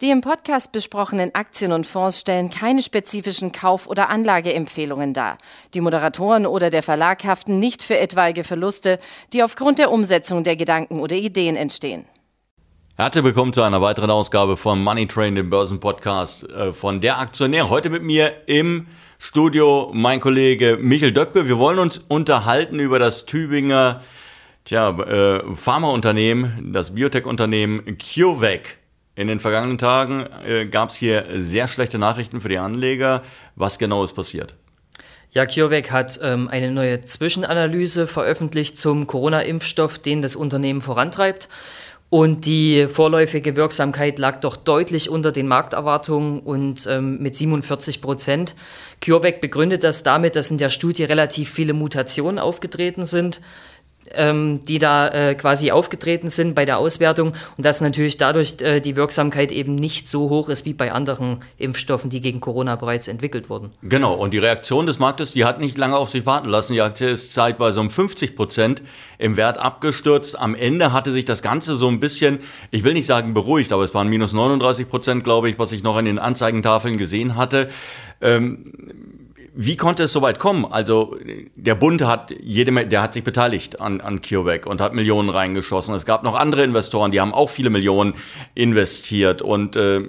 Die im Podcast besprochenen Aktien und Fonds stellen keine spezifischen Kauf- oder Anlageempfehlungen dar. Die Moderatoren oder der Verlag haften nicht für etwaige Verluste, die aufgrund der Umsetzung der Gedanken oder Ideen entstehen. Herzlich willkommen zu einer weiteren Ausgabe von Money Train, dem Börsenpodcast äh, von der Aktionär. Heute mit mir im Studio mein Kollege Michael Döpke. Wir wollen uns unterhalten über das Tübinger tja, äh, Pharmaunternehmen, das Biotech-Unternehmen CureVac. In den vergangenen Tagen äh, gab es hier sehr schlechte Nachrichten für die Anleger. Was genau ist passiert? Ja, CureVac hat ähm, eine neue Zwischenanalyse veröffentlicht zum Corona-Impfstoff, den das Unternehmen vorantreibt. Und die vorläufige Wirksamkeit lag doch deutlich unter den Markterwartungen und ähm, mit 47 Prozent. CureVac begründet das damit, dass in der Studie relativ viele Mutationen aufgetreten sind ähm, die da äh, quasi aufgetreten sind bei der Auswertung und dass natürlich dadurch äh, die Wirksamkeit eben nicht so hoch ist wie bei anderen Impfstoffen, die gegen Corona bereits entwickelt wurden. Genau, und die Reaktion des Marktes, die hat nicht lange auf sich warten lassen. Die Aktie ist zeitweise um 50 Prozent im Wert abgestürzt. Am Ende hatte sich das Ganze so ein bisschen, ich will nicht sagen beruhigt, aber es waren minus 39 Prozent, glaube ich, was ich noch in den Anzeigentafeln gesehen hatte. Ähm, wie konnte es so weit kommen? Also der Bund hat jede, der hat sich beteiligt an, an CureVac und hat Millionen reingeschossen. Es gab noch andere Investoren, die haben auch viele Millionen investiert. Und äh,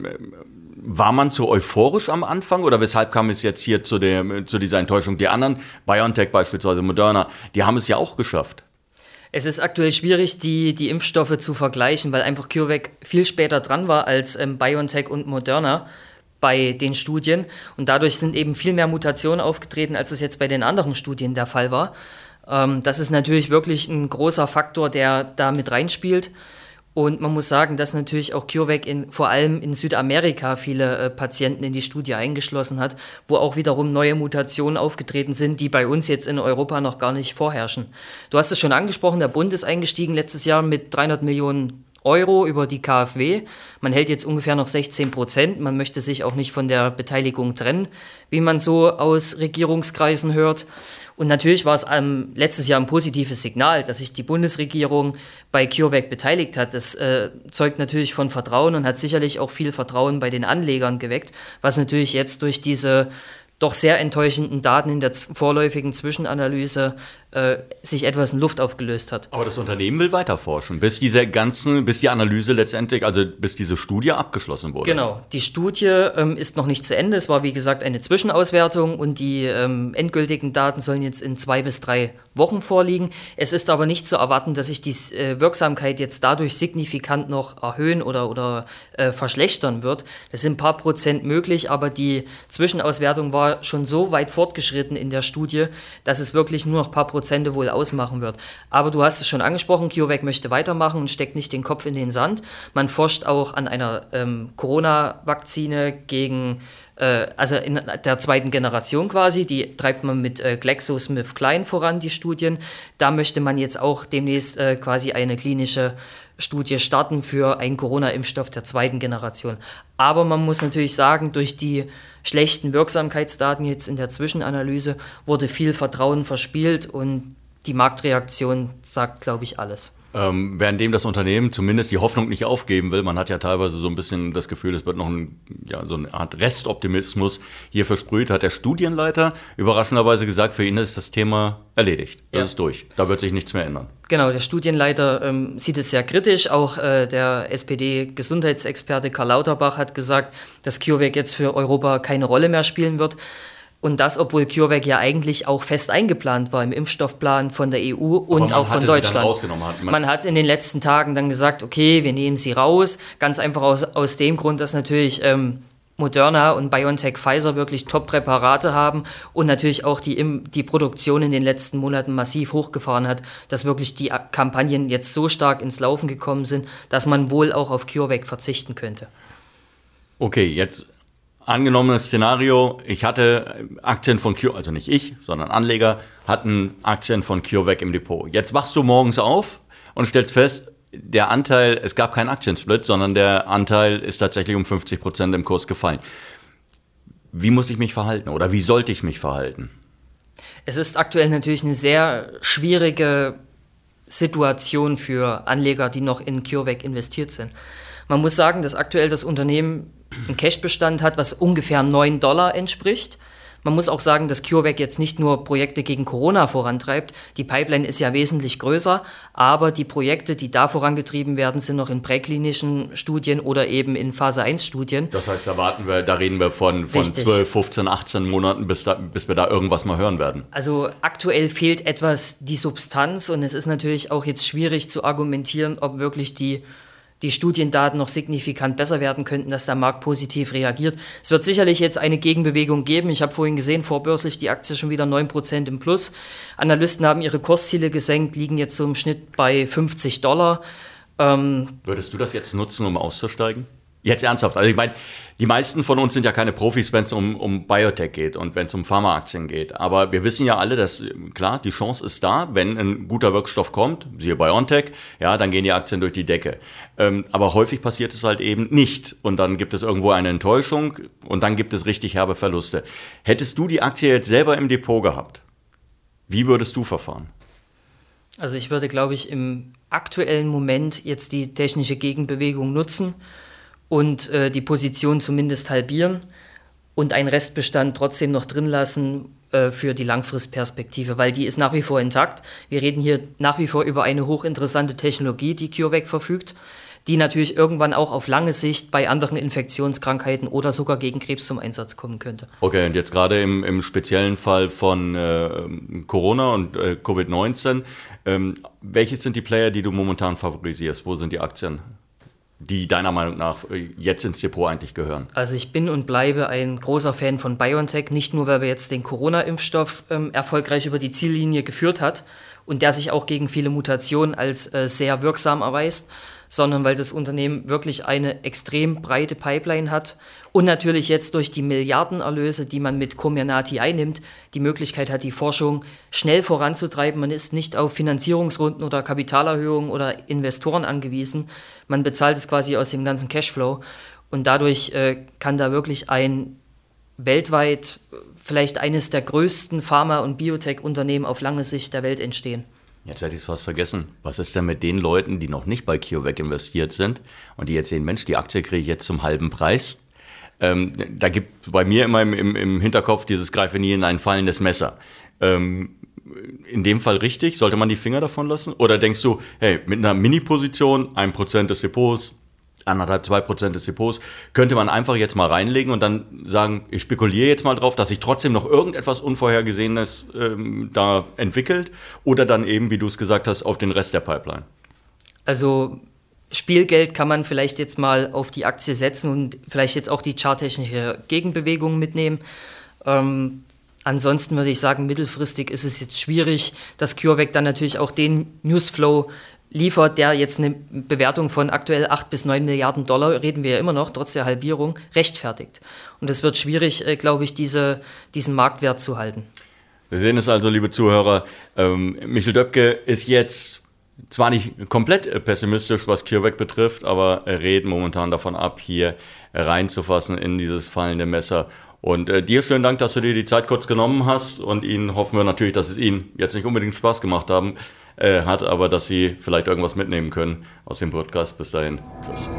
war man zu euphorisch am Anfang oder weshalb kam es jetzt hier zu, der, zu dieser Enttäuschung? Die anderen, BioNTech beispielsweise, Moderna, die haben es ja auch geschafft. Es ist aktuell schwierig, die, die Impfstoffe zu vergleichen, weil einfach CureVac viel später dran war als ähm, BioNTech und Moderna bei den Studien und dadurch sind eben viel mehr Mutationen aufgetreten, als es jetzt bei den anderen Studien der Fall war. Ähm, das ist natürlich wirklich ein großer Faktor, der da mit reinspielt. Und man muss sagen, dass natürlich auch CureVac in, vor allem in Südamerika viele äh, Patienten in die Studie eingeschlossen hat, wo auch wiederum neue Mutationen aufgetreten sind, die bei uns jetzt in Europa noch gar nicht vorherrschen. Du hast es schon angesprochen, der Bund ist eingestiegen letztes Jahr mit 300 Millionen Euro über die KfW. Man hält jetzt ungefähr noch 16 Prozent. Man möchte sich auch nicht von der Beteiligung trennen, wie man so aus Regierungskreisen hört. Und natürlich war es ähm, letztes Jahr ein positives Signal, dass sich die Bundesregierung bei CureVac beteiligt hat. Das äh, zeugt natürlich von Vertrauen und hat sicherlich auch viel Vertrauen bei den Anlegern geweckt, was natürlich jetzt durch diese doch sehr enttäuschenden Daten in der vorläufigen Zwischenanalyse äh, sich etwas in Luft aufgelöst hat. Aber das Unternehmen will weiter forschen, bis diese ganzen, bis die Analyse letztendlich, also bis diese Studie abgeschlossen wurde. Genau, die Studie ähm, ist noch nicht zu Ende. Es war wie gesagt eine Zwischenauswertung und die ähm, endgültigen Daten sollen jetzt in zwei bis drei Wochen vorliegen. Es ist aber nicht zu erwarten, dass sich die äh, Wirksamkeit jetzt dadurch signifikant noch erhöhen oder, oder äh, verschlechtern wird. Es sind ein paar Prozent möglich, aber die Zwischenauswertung war schon so weit fortgeschritten in der Studie, dass es wirklich nur noch ein paar Prozente wohl ausmachen wird. Aber du hast es schon angesprochen, CureVac möchte weitermachen und steckt nicht den Kopf in den Sand. Man forscht auch an einer ähm, Corona-Vakzine gegen äh, also in der zweiten Generation quasi, die treibt man mit äh, GlaxoSmithKline voran, die Studien. Da möchte man jetzt auch demnächst äh, quasi eine klinische Studie starten für einen Corona-Impfstoff der zweiten Generation. Aber man muss natürlich sagen, durch die schlechten Wirksamkeitsdaten jetzt in der Zwischenanalyse wurde viel Vertrauen verspielt und die Marktreaktion sagt, glaube ich, alles. Ähm, währenddem das Unternehmen zumindest die Hoffnung nicht aufgeben will, man hat ja teilweise so ein bisschen das Gefühl, es wird noch ein, ja, so eine Art Restoptimismus hier versprüht, hat der Studienleiter überraschenderweise gesagt, für ihn ist das Thema erledigt. Das ja. ist durch. Da wird sich nichts mehr ändern. Genau, der Studienleiter ähm, sieht es sehr kritisch. Auch äh, der SPD-Gesundheitsexperte Karl Lauterbach hat gesagt, dass CureVac jetzt für Europa keine Rolle mehr spielen wird. Und das, obwohl CureVac ja eigentlich auch fest eingeplant war im Impfstoffplan von der EU und auch von Deutschland. Hat. Man, man, hat in den letzten Tagen dann gesagt, okay, wir nehmen sie raus. Ganz einfach aus, aus dem Grund, dass natürlich ähm, Moderna und BioNTech Pfizer wirklich Top-Präparate haben und natürlich auch die, die Produktion in den letzten Monaten massiv hochgefahren hat, dass wirklich die Kampagnen jetzt so stark ins Laufen gekommen sind, dass man wohl auch auf CureVac verzichten könnte. Okay, jetzt angenommenes Szenario, ich hatte Aktien von CureVac, also nicht ich, sondern Anleger hatten Aktien von CureVac im Depot. Jetzt wachst du morgens auf und stellst fest, der Anteil, es gab keinen Aktiensplit, sondern der Anteil ist tatsächlich um 50 Prozent im Kurs gefallen. Wie muss ich mich verhalten oder wie sollte ich mich verhalten? Es ist aktuell natürlich eine sehr schwierige Situation für Anleger, die noch in CureVac investiert sind Man muss sagen, dass aktuell das Unternehmen einen Cashbestand hat, was ungefähr 9 Dollar entspricht. Man muss auch sagen, dass CureVac jetzt nicht nur Projekte gegen Corona vorantreibt. Die Pipeline ist ja wesentlich größer, aber die Projekte, die da vorangetrieben werden, sind noch in präklinischen Studien oder eben in Phase 1 Studien. Das heißt, da warten wir, da reden wir von, von 12, 15, 18 Monaten, bis, da, bis wir da irgendwas mal hören werden. Also aktuell fehlt etwas die Substanz und es ist natürlich auch jetzt schwierig zu argumentieren, ob wirklich die die Studiendaten noch signifikant besser werden könnten, dass der Markt positiv reagiert. Es wird sicherlich jetzt eine Gegenbewegung geben. Ich habe vorhin gesehen, vorbörslich die Aktie schon wieder 9% im Plus. Analysten haben ihre Kursziele gesenkt, liegen jetzt so im Schnitt bei 50 Dollar. Ähm, Würdest du das jetzt nutzen, um auszusteigen? Jetzt ernsthaft. Also ich meine, die meisten von uns sind ja keine Profis, wenn es um, um Biotech geht und wenn es um Pharmaaktien geht. Aber wir wissen ja alle, dass klar, die Chance ist da, wenn ein guter Wirkstoff kommt, siehe BioNTech, ja, dann gehen die Aktien durch die Decke. Ähm, aber häufig passiert es halt eben nicht. Und dann gibt es irgendwo eine Enttäuschung und dann gibt es richtig herbe Verluste. Hättest du die Aktie jetzt selber im Depot gehabt, wie würdest du verfahren? Also ich würde, glaube ich, im aktuellen Moment jetzt die technische Gegenbewegung nutzen und äh, die Position zumindest halbieren und einen Restbestand trotzdem noch drin lassen äh, für die Langfristperspektive, weil die ist nach wie vor intakt. Wir reden hier nach wie vor über eine hochinteressante Technologie, die CureVac verfügt, die natürlich irgendwann auch auf lange Sicht bei anderen Infektionskrankheiten oder sogar gegen Krebs zum Einsatz kommen könnte. Okay, und jetzt gerade im, im speziellen Fall von äh, Corona und äh, Covid-19, ähm, welche sind die Player, die du momentan favorisierst? Wo sind die Aktien? Die deiner Meinung nach jetzt ins Depot eigentlich gehören? Also ich bin und bleibe ein großer Fan von BioNTech, nicht nur, weil wir jetzt den Corona-Impfstoff ähm, erfolgreich über die Ziellinie geführt hat und der sich auch gegen viele Mutationen als äh, sehr wirksam erweist, sondern weil das Unternehmen wirklich eine extrem breite Pipeline hat und natürlich jetzt durch die Milliardenerlöse, die man mit Comirnaty einnimmt, die Möglichkeit hat, die Forschung schnell voranzutreiben. Man ist nicht auf Finanzierungsrunden oder Kapitalerhöhungen oder Investoren angewiesen. Man bezahlt es quasi aus dem ganzen Cashflow und dadurch äh, kann da wirklich ein weltweit vielleicht eines der größten Pharma- und Biotech-Unternehmen auf lange Sicht der Welt entstehen. Jetzt hätte ich es fast vergessen. Was ist denn mit den Leuten, die noch nicht bei CureVac investiert sind und die jetzt sehen, Mensch, die Aktie kriege ich jetzt zum halben Preis? Ähm, da gibt bei mir immer im, im, im, Hinterkopf dieses Greife nie in ein fallendes Messer. Ähm, in dem Fall richtig? Sollte man die Finger davon lassen? Oder denkst du, hey, mit einer Mini-Position, ein Prozent des Depots, anderthalb, zwei Prozent des Depots, könnte man einfach jetzt mal reinlegen und dann sagen, ich spekuliere jetzt mal drauf, dass sich trotzdem noch irgendetwas Unvorhergesehenes ähm, da entwickelt oder dann eben, wie du es gesagt hast, auf den Rest der Pipeline? Also Spielgeld kann man vielleicht jetzt mal auf die Aktie setzen und vielleicht jetzt auch die charttechnische Gegenbewegung mitnehmen. Ähm, ansonsten würde ich sagen, mittelfristig ist es jetzt schwierig, dass CureVac dann natürlich auch den Newsflow liefert, der jetzt eine Bewertung von aktuell 8 bis 9 Milliarden Dollar, reden wir ja immer noch, trotz der Halbierung, rechtfertigt. Und es wird schwierig, äh, glaube ich, diese, diesen Marktwert zu halten. Wir sehen es also, liebe Zuhörer, ähm, Michel Döpke ist jetzt zwar nicht komplett äh, pessimistisch, was CureVac betrifft, aber er redet momentan davon ab, hier reinzufassen in dieses fallende Messer. Und äh, dir schönen Dank, dass du dir die Zeit kurz genommen hast und Ihnen hoffen wir natürlich, dass es Ihnen jetzt nicht unbedingt Spaß gemacht haben, äh, hat, aber dass Sie vielleicht irgendwas mitnehmen können aus dem Podcast. Bis dahin. Tschüss.